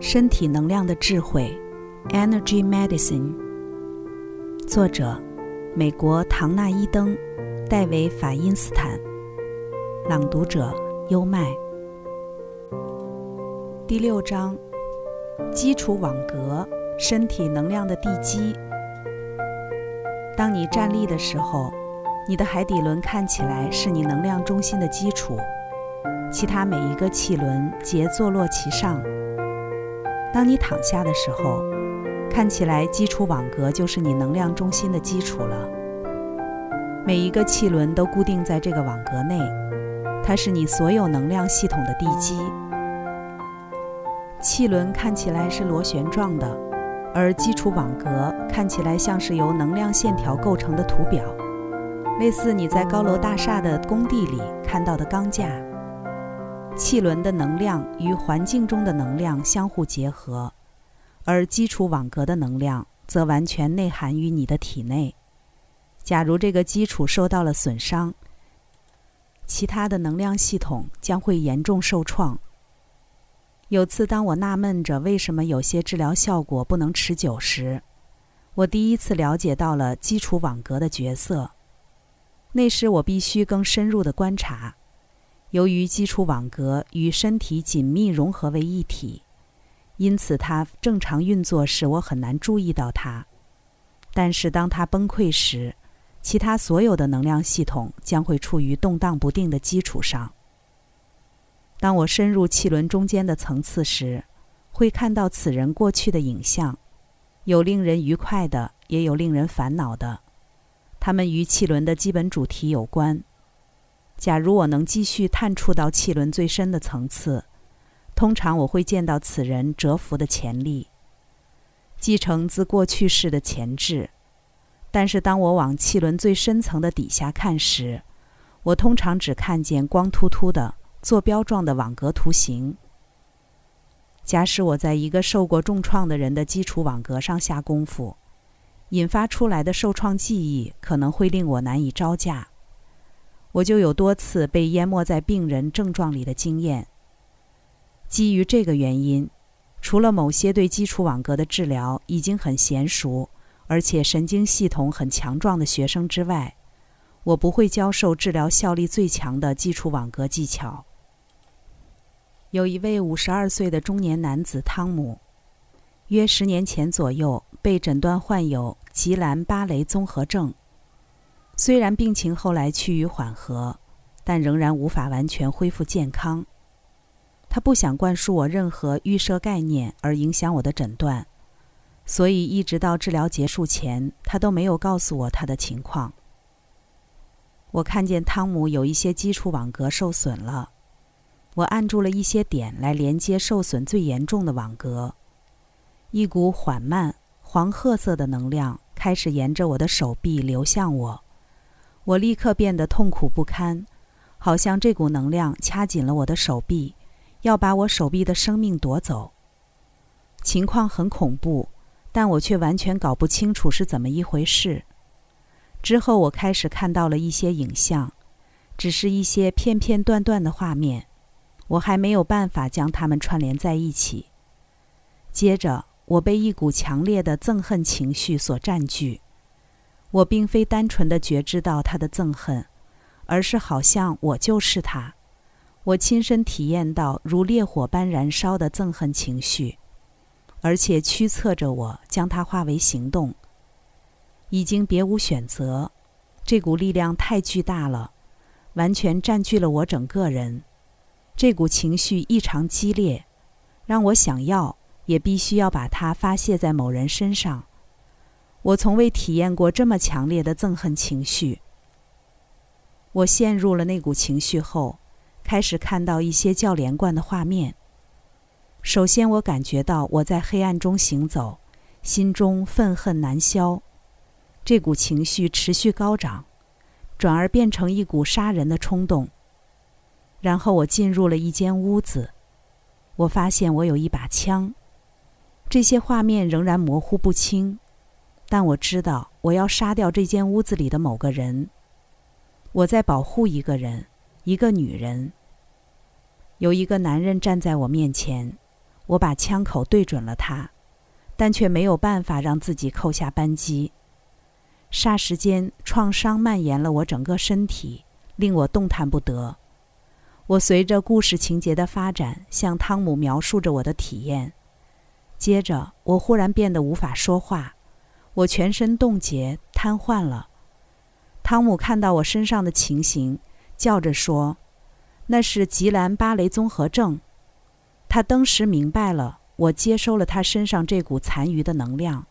身体能量的智慧，Energy Medicine。作者：美国唐纳伊登、戴维法因斯坦。朗读者：优麦。第六章：基础网格，身体能量的地基。当你站立的时候，你的海底轮看起来是你能量中心的基础，其他每一个气轮皆坐落其上。当你躺下的时候，看起来基础网格就是你能量中心的基础了。每一个气轮都固定在这个网格内，它是你所有能量系统的地基。气轮看起来是螺旋状的，而基础网格看起来像是由能量线条构成的图表，类似你在高楼大厦的工地里看到的钢架。气轮的能量与环境中的能量相互结合，而基础网格的能量则完全内含于你的体内。假如这个基础受到了损伤，其他的能量系统将会严重受创。有次，当我纳闷着为什么有些治疗效果不能持久时，我第一次了解到了基础网格的角色。那时，我必须更深入的观察。由于基础网格与身体紧密融合为一体，因此它正常运作时我很难注意到它。但是当它崩溃时，其他所有的能量系统将会处于动荡不定的基础上。当我深入气轮中间的层次时，会看到此人过去的影像，有令人愉快的，也有令人烦恼的。它们与气轮的基本主题有关。假如我能继续探触到气轮最深的层次，通常我会见到此人蛰伏的潜力，继承自过去式的前置。但是当我往气轮最深层的底下看时，我通常只看见光秃秃的坐标状的网格图形。假使我在一个受过重创的人的基础网格上下功夫，引发出来的受创记忆可能会令我难以招架。我就有多次被淹没在病人症状里的经验。基于这个原因，除了某些对基础网格的治疗已经很娴熟，而且神经系统很强壮的学生之外，我不会教授治疗效力最强的基础网格技巧。有一位五十二岁的中年男子汤姆，约十年前左右被诊断患有吉兰巴雷综合症。虽然病情后来趋于缓和，但仍然无法完全恢复健康。他不想灌输我任何预设概念而影响我的诊断，所以一直到治疗结束前，他都没有告诉我他的情况。我看见汤姆有一些基础网格受损了，我按住了一些点来连接受损最严重的网格，一股缓慢黄褐色的能量开始沿着我的手臂流向我。我立刻变得痛苦不堪，好像这股能量掐紧了我的手臂，要把我手臂的生命夺走。情况很恐怖，但我却完全搞不清楚是怎么一回事。之后我开始看到了一些影像，只是一些片片段段的画面，我还没有办法将它们串联在一起。接着，我被一股强烈的憎恨情绪所占据。我并非单纯的觉知到他的憎恨，而是好像我就是他。我亲身体验到如烈火般燃烧的憎恨情绪，而且驱策着我将它化为行动。已经别无选择，这股力量太巨大了，完全占据了我整个人。这股情绪异常激烈，让我想要也必须要把它发泄在某人身上。我从未体验过这么强烈的憎恨情绪。我陷入了那股情绪后，开始看到一些较连贯的画面。首先，我感觉到我在黑暗中行走，心中愤恨难消。这股情绪持续高涨，转而变成一股杀人的冲动。然后，我进入了一间屋子，我发现我有一把枪。这些画面仍然模糊不清。但我知道，我要杀掉这间屋子里的某个人。我在保护一个人，一个女人。有一个男人站在我面前，我把枪口对准了他，但却没有办法让自己扣下扳机。霎时间，创伤蔓延了我整个身体，令我动弹不得。我随着故事情节的发展，向汤姆描述着我的体验。接着，我忽然变得无法说话，我全身冻结、瘫痪了。汤姆看到我身上的情形，叫着说：“那是吉兰巴雷综合症。”他当时明白了，我接收了他身上这股残余的能量。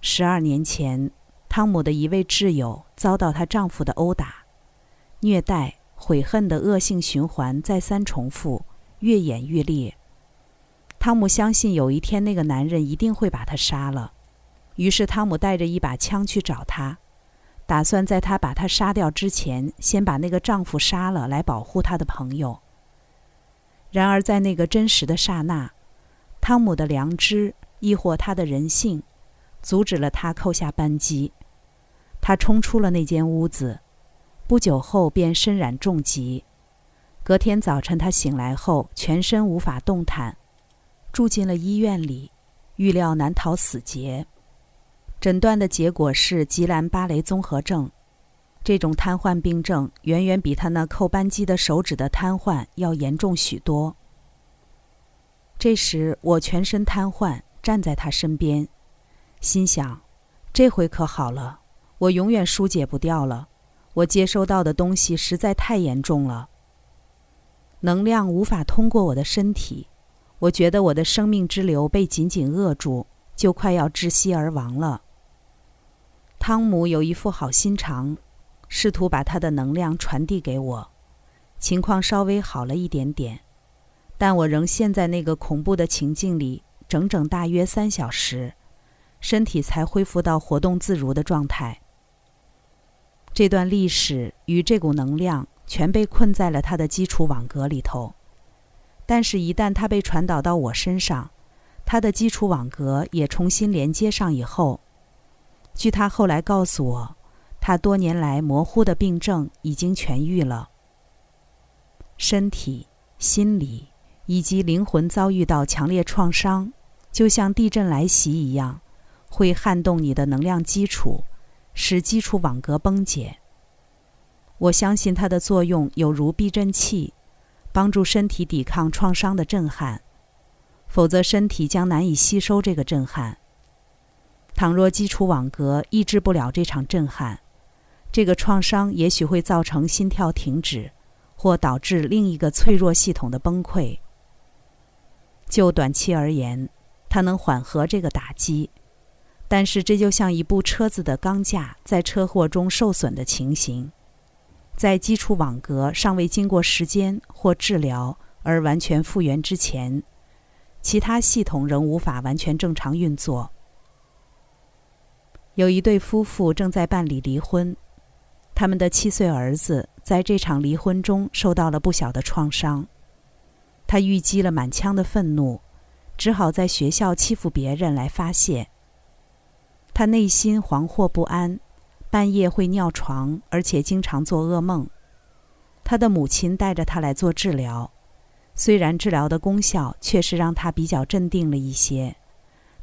十二年前，汤姆的一位挚友遭到她丈夫的殴打、虐待、悔恨的恶性循环再三重复，越演越烈。汤姆相信有一天那个男人一定会把他杀了，于是汤姆带着一把枪去找她，打算在她把他杀掉之前，先把那个丈夫杀了，来保护他的朋友。然而在那个真实的刹那，汤姆的良知亦或他的人性，阻止了他扣下扳机。他冲出了那间屋子，不久后便身染重疾。隔天早晨他醒来后，全身无法动弹。住进了医院里，预料难逃死劫。诊断的结果是吉兰巴雷综合症，这种瘫痪病症远远比他那扣扳机的手指的瘫痪要严重许多。这时我全身瘫痪，站在他身边，心想：这回可好了，我永远疏解不掉了。我接收到的东西实在太严重了，能量无法通过我的身体。我觉得我的生命之流被紧紧扼住，就快要窒息而亡了。汤姆有一副好心肠，试图把他的能量传递给我，情况稍微好了一点点，但我仍陷在那个恐怖的情境里，整整大约三小时，身体才恢复到活动自如的状态。这段历史与这股能量全被困在了他的基础网格里头。但是，一旦它被传导到我身上，它的基础网格也重新连接上以后，据他后来告诉我，他多年来模糊的病症已经痊愈了。身体、心理以及灵魂遭遇到强烈创伤，就像地震来袭一样，会撼动你的能量基础，使基础网格崩解。我相信它的作用有如避震器。帮助身体抵抗创伤的震撼，否则身体将难以吸收这个震撼。倘若基础网格抑制不了这场震撼，这个创伤也许会造成心跳停止，或导致另一个脆弱系统的崩溃。就短期而言，它能缓和这个打击，但是这就像一部车子的钢架在车祸中受损的情形。在基础网格尚未经过时间或治疗而完全复原之前，其他系统仍无法完全正常运作。有一对夫妇正在办理离婚，他们的七岁儿子在这场离婚中受到了不小的创伤，他郁积了满腔的愤怒，只好在学校欺负别人来发泄。他内心惶惑不安。半夜会尿床，而且经常做噩梦。他的母亲带着他来做治疗，虽然治疗的功效确实让他比较镇定了一些，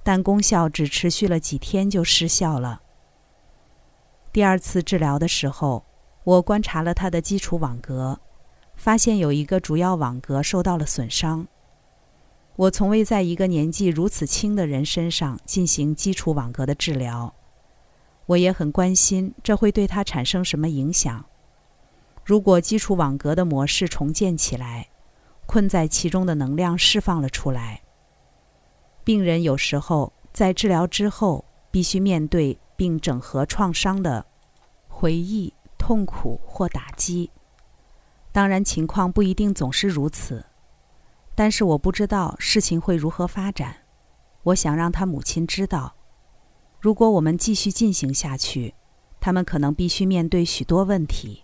但功效只持续了几天就失效了。第二次治疗的时候，我观察了他的基础网格，发现有一个主要网格受到了损伤。我从未在一个年纪如此轻的人身上进行基础网格的治疗。我也很关心这会对他产生什么影响。如果基础网格的模式重建起来，困在其中的能量释放了出来，病人有时候在治疗之后必须面对并整合创伤的回忆、痛苦或打击。当然，情况不一定总是如此，但是我不知道事情会如何发展。我想让他母亲知道。如果我们继续进行下去，他们可能必须面对许多问题。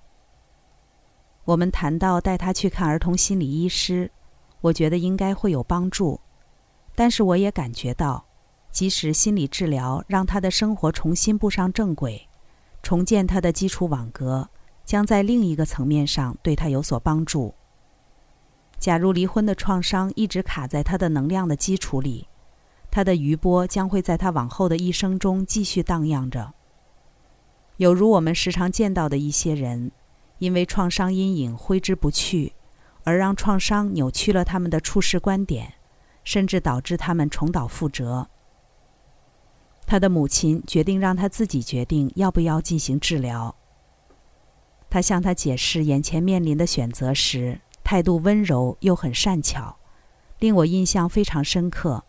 我们谈到带他去看儿童心理医师，我觉得应该会有帮助。但是我也感觉到，即使心理治疗让他的生活重新步上正轨，重建他的基础网格，将在另一个层面上对他有所帮助。假如离婚的创伤一直卡在他的能量的基础里，他的余波将会在他往后的一生中继续荡漾着。有如我们时常见到的一些人，因为创伤阴影挥之不去，而让创伤扭曲了他们的处事观点，甚至导致他们重蹈覆辙。他的母亲决定让他自己决定要不要进行治疗。他向他解释眼前面临的选择时。态度温柔又很善巧，令我印象非常深刻。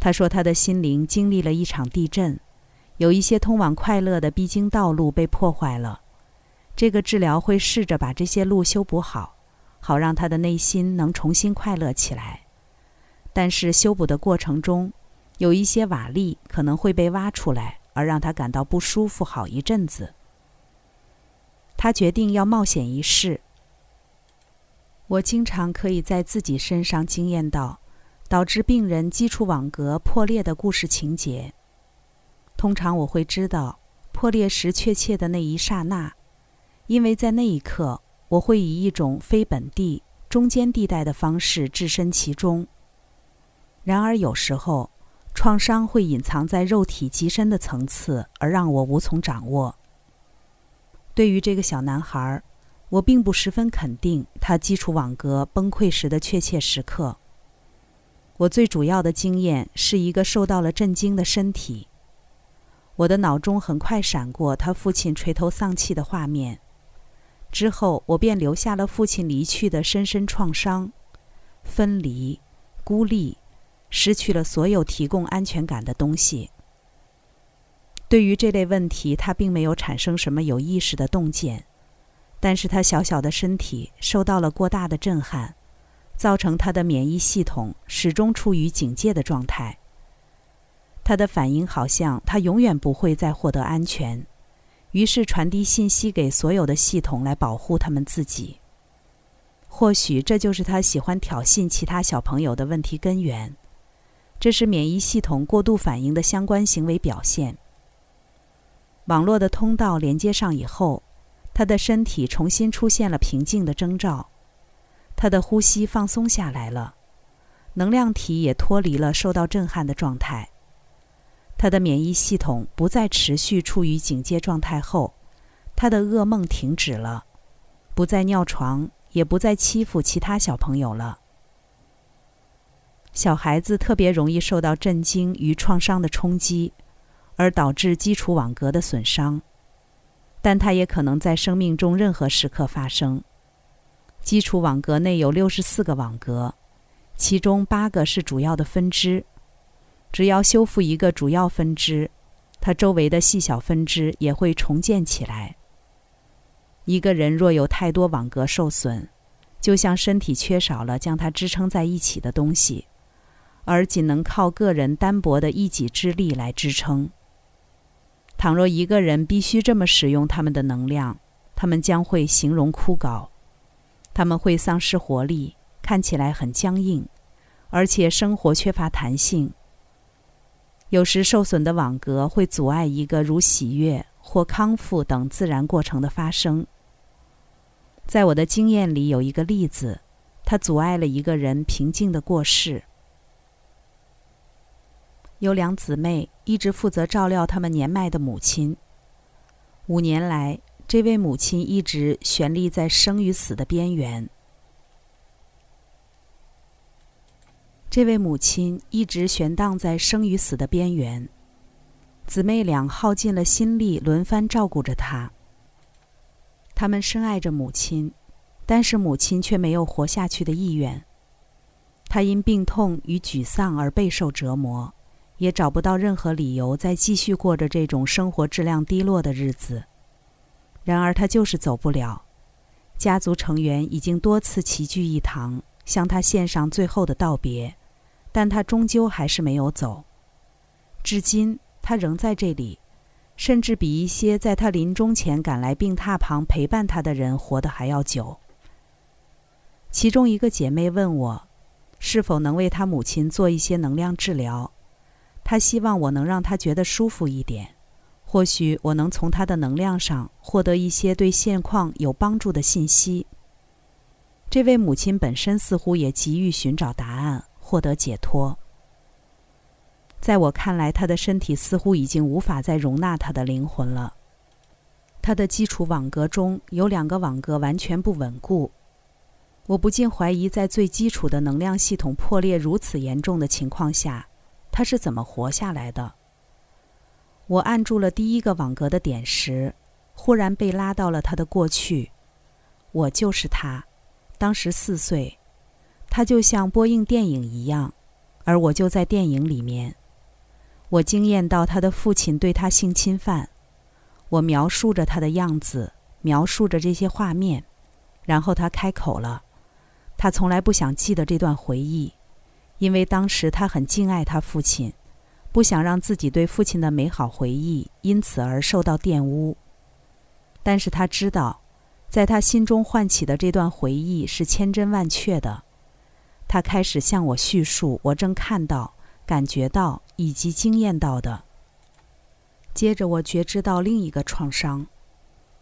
他说他的心灵经历了一场地震，有一些通往快乐的必经道路被破坏了。这个治疗会试着把这些路修补好，好让他的内心能重新快乐起来。但是修补的过程中，有一些瓦砾可能会被挖出来，而让他感到不舒服好一阵子。他决定要冒险一试。我经常可以在自己身上经验到，导致病人基础网格破裂的故事情节。通常我会知道破裂时确切的那一刹那，因为在那一刻我会以一种非本地、中间地带的方式置身其中。然而有时候，创伤会隐藏在肉体极深的层次，而让我无从掌握。对于这个小男孩。我并不十分肯定他基础网格崩溃时的确切时刻。我最主要的经验是一个受到了震惊的身体。我的脑中很快闪过他父亲垂头丧气的画面，之后我便留下了父亲离去的深深创伤：分离、孤立、失去了所有提供安全感的东西。对于这类问题，他并没有产生什么有意识的洞见。但是他小小的身体受到了过大的震撼，造成他的免疫系统始终处于警戒的状态。他的反应好像他永远不会再获得安全，于是传递信息给所有的系统来保护他们自己。或许这就是他喜欢挑衅其他小朋友的问题根源。这是免疫系统过度反应的相关行为表现。网络的通道连接上以后。他的身体重新出现了平静的征兆，他的呼吸放松下来了，能量体也脱离了受到震撼的状态。他的免疫系统不再持续处于警戒状态后，他的噩梦停止了，不再尿床，也不再欺负其他小朋友了。小孩子特别容易受到震惊与创伤的冲击，而导致基础网格的损伤。但它也可能在生命中任何时刻发生。基础网格内有六十四个网格，其中八个是主要的分支。只要修复一个主要分支，它周围的细小分支也会重建起来。一个人若有太多网格受损，就像身体缺少了将它支撑在一起的东西，而仅能靠个人单薄的一己之力来支撑。倘若一个人必须这么使用他们的能量，他们将会形容枯槁，他们会丧失活力，看起来很僵硬，而且生活缺乏弹性。有时受损的网格会阻碍一个如喜悦或康复等自然过程的发生。在我的经验里，有一个例子，它阻碍了一个人平静的过世。有两姊妹一直负责照料他们年迈的母亲。五年来，这位母亲一直悬立在生与死的边缘。这位母亲一直悬荡在生与死的边缘。姊妹俩耗尽了心力，轮番照顾着她。他们深爱着母亲，但是母亲却没有活下去的意愿。她因病痛与沮丧而备受折磨。也找不到任何理由再继续过着这种生活质量低落的日子。然而他就是走不了。家族成员已经多次齐聚一堂，向他献上最后的道别，但他终究还是没有走。至今他仍在这里，甚至比一些在他临终前赶来病榻旁陪伴他的人活得还要久。其中一个姐妹问我，是否能为他母亲做一些能量治疗。他希望我能让他觉得舒服一点，或许我能从他的能量上获得一些对现况有帮助的信息。这位母亲本身似乎也急于寻找答案，获得解脱。在我看来，他的身体似乎已经无法再容纳他的灵魂了。他的基础网格中有两个网格完全不稳固，我不禁怀疑，在最基础的能量系统破裂如此严重的情况下，他是怎么活下来的？我按住了第一个网格的点时，忽然被拉到了他的过去。我就是他。当时四岁，他就像播映电影一样，而我就在电影里面。我惊艳到他的父亲对他性侵犯，我描述着他的样子，描述着这些画面，然后他开口了。他从来不想记得这段回忆，因为当时他很敬爱他父亲，不想让自己对父亲的美好回忆因此而受到玷污。但是他知道。在他心中唤起的这段回忆是千真万确的，他开始向我叙述我正看到、感觉到以及经验到的。接着，我觉知到另一个创伤，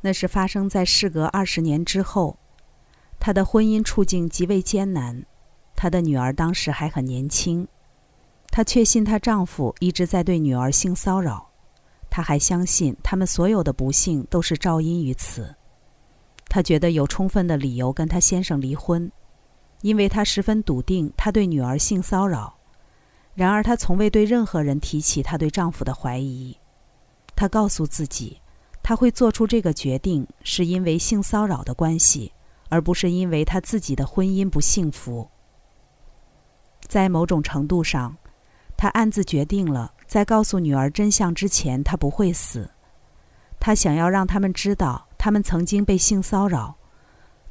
那是发生在事隔二十年之后。他的婚姻处境极为艰难，她的女儿当时还很年轻，她确信她丈夫一直在对女儿性骚扰，她还相信他们所有的不幸都是肇因于此。她觉得有充分的理由跟她先生离婚，因为她十分笃定他对女儿性骚扰。然而，她从未对任何人提起她对丈夫的怀疑。她告诉自己，她会做出这个决定是因为性骚扰的关系，而不是因为她自己的婚姻不幸福。在某种程度上，他暗自决定了，在告诉女儿真相之前，她不会死。他想要让他们知道。他们曾经被性骚扰，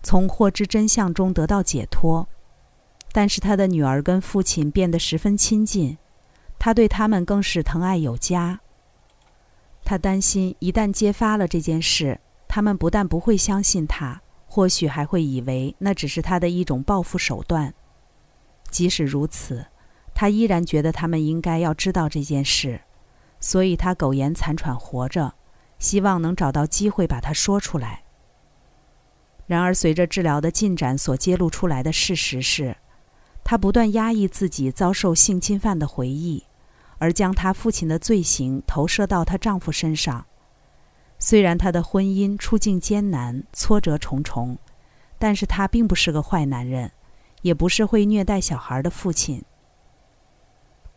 从获知真相中得到解脱，但是他的女儿跟父亲变得十分亲近，他对他们更是疼爱有加。他担心一旦揭发了这件事，他们不但不会相信他，或许还会以为那只是他的一种报复手段。即使如此，他依然觉得他们应该要知道这件事，所以他苟延残喘活着。希望能找到机会把它说出来。然而，随着治疗的进展，所揭露出来的事实是，她不断压抑自己遭受性侵犯的回忆，而将她父亲的罪行投射到她丈夫身上。虽然她的婚姻处境艰难、挫折重重，但是她并不是个坏男人，也不是会虐待小孩的父亲。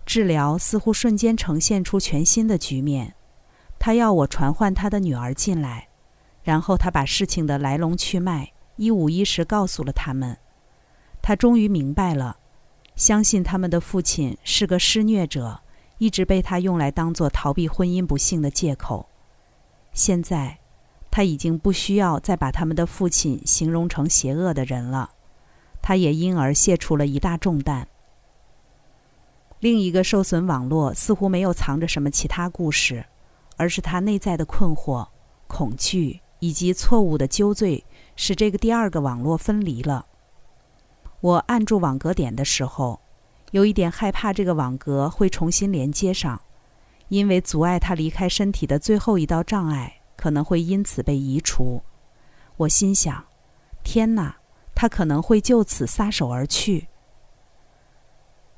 治疗似乎瞬间呈现出全新的局面。他要我传唤他的女儿进来，然后他把事情的来龙去脉一五一十告诉了他们。他终于明白了，相信他们的父亲是个施虐者，一直被他用来当做逃避婚姻不幸的借口。现在，他已经不需要再把他们的父亲形容成邪恶的人了，他也因而卸除了一大重担。另一个受损网络似乎没有藏着什么其他故事。而是他内在的困惑、恐惧以及错误的纠罪，使这个第二个网络分离了。我按住网格点的时候，有一点害怕这个网格会重新连接上，因为阻碍他离开身体的最后一道障碍可能会因此被移除。我心想：天哪，他可能会就此撒手而去。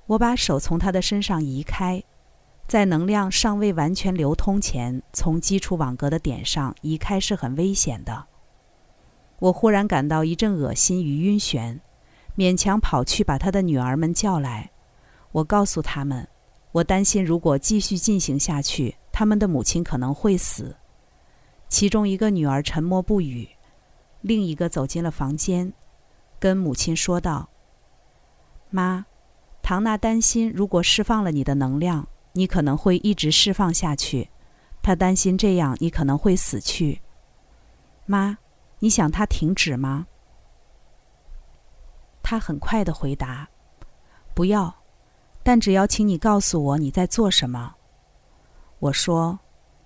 我把手从他的身上移开。在能量尚未完全流通前，从基础网格的点上移开是很危险的。我忽然感到一阵恶心与晕眩，勉强跑去把他的女儿们叫来。我告诉他们，我担心如果继续进行下去，他们的母亲可能会死。其中一个女儿沉默不语，另一个走进了房间，跟母亲说道：“妈，唐娜担心如果释放了你的能量。”你可能会一直释放下去，他担心这样你可能会死去。妈，你想他停止吗？他很快的回答：“不要，但只要请你告诉我你在做什么。”我说：“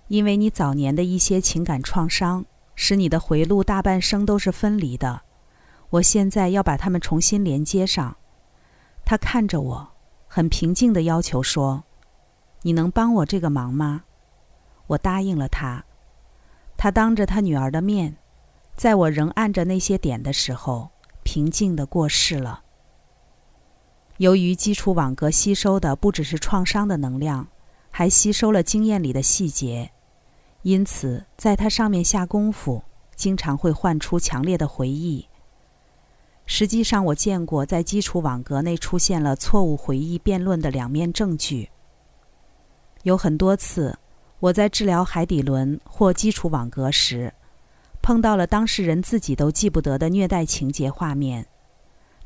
因为你早年的一些情感创伤，使你的回路大半生都是分离的。我现在要把它们重新连接上。”他看着我，很平静的要求说。你能帮我这个忙吗？我答应了他。他当着他女儿的面，在我仍按着那些点的时候，平。静地过世了。由于基础网格吸收的不只是创伤的能量，还吸收了经验里的细节，因此在它上面下功夫，经常会唤出强烈的回忆。实际上，我见过在基础网格内出现了错误回忆辩论的两面证据。有很多次，我在治疗海底轮或基础网格时，碰到了当事人自己都记不得的虐待情节画面。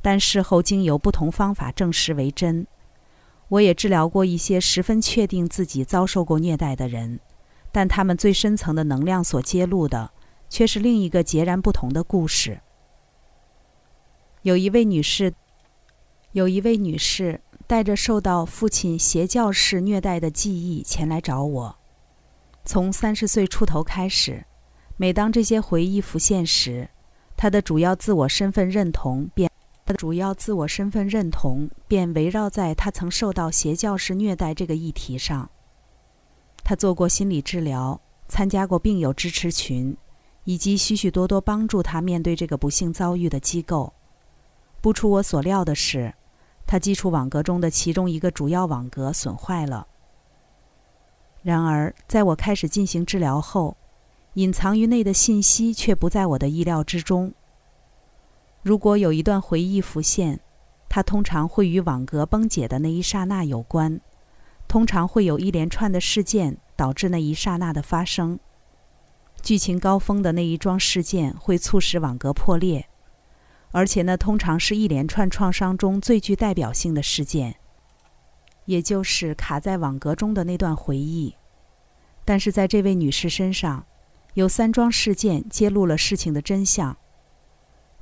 但事后经由不同方法证实为真。我也治疗过一些十分确定自己遭受过虐待的人，但他们最深层的能量所揭露的，却是另一个截然不同的故事。有一位女士，有一位女士带着受到父亲邪教式虐待的记忆前来找我。从三十岁出头开始，每当这些回忆浮现时，她的主要自我身份认同便。主要自我身份认同便围绕在他曾受到邪教式虐待这个议题上。他做过心理治疗，参加过病友支持群，以及许许多多帮助他面对这个不幸遭遇的机构。不出我所料的是，他基础网格中的其中一个主要网格损坏了。然而，在我开始进行治疗后，隐藏于内的信息却不在我的意料之中。如果有一段回忆浮现，它通常会与网格崩解的那一刹那有关，通常会有一连串的事件导致那一刹那的发生。剧情高峰的那一桩事件会促使网格破裂，而且那通常是一连串创伤中最具代表性的事件，也就是卡在网格中的那段回忆。但是在这位女士身上，有三桩事件揭露了事情的真相。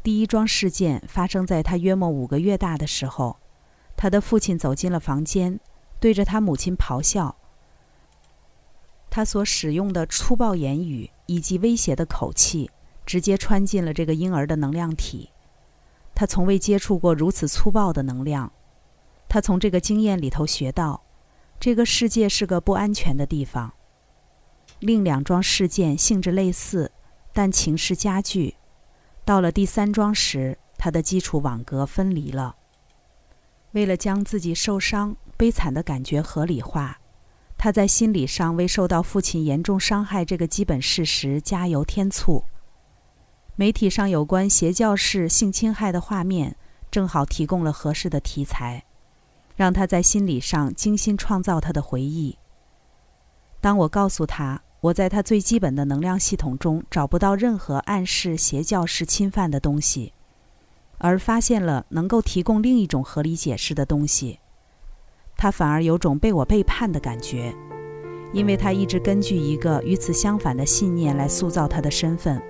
第一桩事件发生在他约莫五个月大的时候，他的父亲走进了房间，对着他母亲咆哮。他所使用的粗暴言语以及威胁的口气，直接穿进了这个婴儿的能量体。他从未接触过如此粗暴的能量。他从这个经验里头学到，这个世界是个不安全的地方。另两桩事件性质类似，但情势加剧。到了第三桩时，他的基础网格分离了。为了将自己受伤、悲惨的感觉合理化，他在心理上为受到父亲严重伤害这个基本事实加油添醋。媒体上有关邪教式性侵害的画面，正好提供了合适的题材，让他在心理上精心创造他的回忆。当我告诉他。我在他最基本的能量系统中找不到任何暗示邪教式侵犯的东西，而发现了能够提供另一种合理解释的东西。他反而有种被我背叛的感觉，因为他一直根据一个与此相反的信念来塑造他的身份。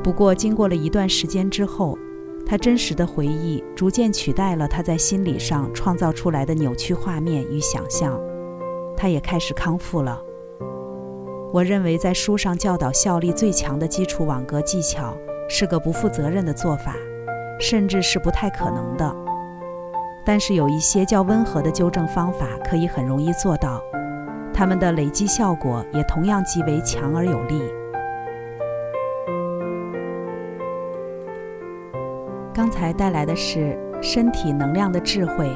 不过，经过了一段时间之后，他真实的回忆逐渐取代了他在心理上创造出来的扭曲画面与想象，他也开始康复了。我认为，在书上教导效力最强的基础网格技巧是个不负责任的做法，甚至是不太可能的。但是有一些较温和的纠正方法可以很容易做到，它们的累积效果也同样极为强而有力。刚才带来的是《身体能量的智慧》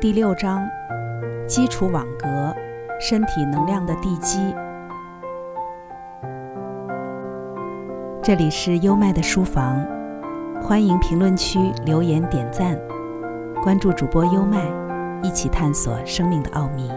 第六章：基础网格，身体能量的地基。这里是优麦的书房，欢迎评论区留言点赞，关注主播优麦，一起探索生命的奥秘。